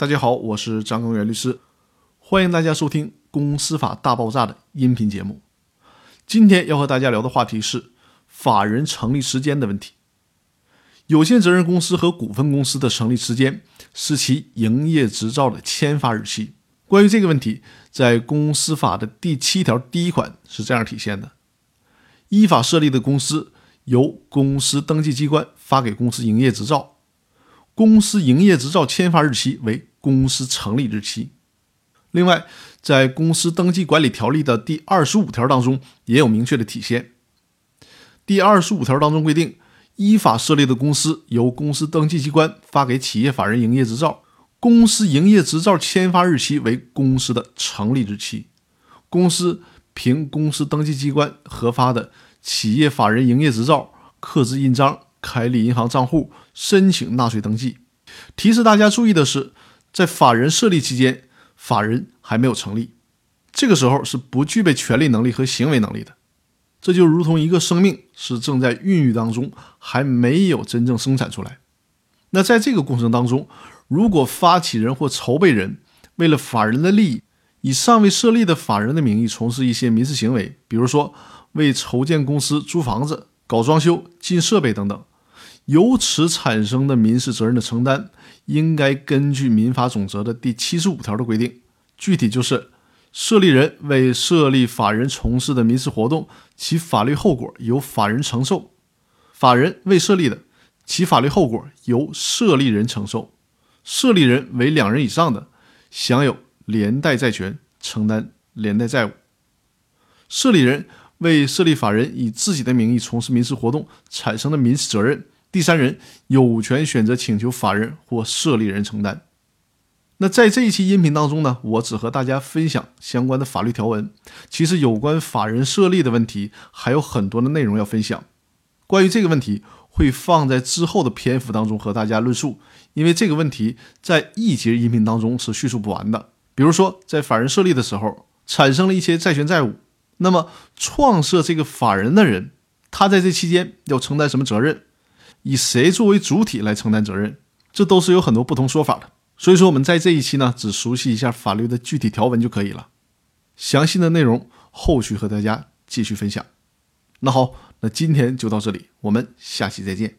大家好，我是张根源律师，欢迎大家收听《公司法大爆炸》的音频节目。今天要和大家聊的话题是法人成立时间的问题。有限责任公司和股份公司的成立时间是其营业执照的签发日期。关于这个问题，在公司法的第七条第一款是这样体现的：依法设立的公司由公司登记机关发给公司营业执照，公司营业执照签发日期为。公司成立日期。另外，在公司登记管理条例的第二十五条当中也有明确的体现。第二十五条当中规定，依法设立的公司由公司登记机关发给企业法人营业执照，公司营业执照签发日期为公司的成立日期。公司凭公司登记机关核发的企业法人营业执照刻制印章，开立银行账户，申请纳税登记。提示大家注意的是。在法人设立期间，法人还没有成立，这个时候是不具备权利能力和行为能力的。这就如同一个生命是正在孕育当中，还没有真正生产出来。那在这个过程当中，如果发起人或筹备人为了法人的利益，以尚未设立的法人的名义从事一些民事行为，比如说为筹建公司租房子、搞装修、进设备等等。由此产生的民事责任的承担，应该根据民法总则的第七十五条的规定，具体就是设立人为设立法人从事的民事活动，其法律后果由法人承受；法人未设立的，其法律后果由设立人承受；设立人为两人以上的，享有连带债权，承担连带债务；设立人为设立法人以自己的名义从事民事活动产生的民事责任。第三人有权选择请求法人或设立人承担。那在这一期音频当中呢，我只和大家分享相关的法律条文。其实有关法人设立的问题还有很多的内容要分享。关于这个问题，会放在之后的篇幅当中和大家论述。因为这个问题在一节音频当中是叙述不完的。比如说，在法人设立的时候产生了一些债权债务，那么创设这个法人的人，他在这期间要承担什么责任？以谁作为主体来承担责任，这都是有很多不同说法的。所以说，我们在这一期呢，只熟悉一下法律的具体条文就可以了。详细的内容后续和大家继续分享。那好，那今天就到这里，我们下期再见。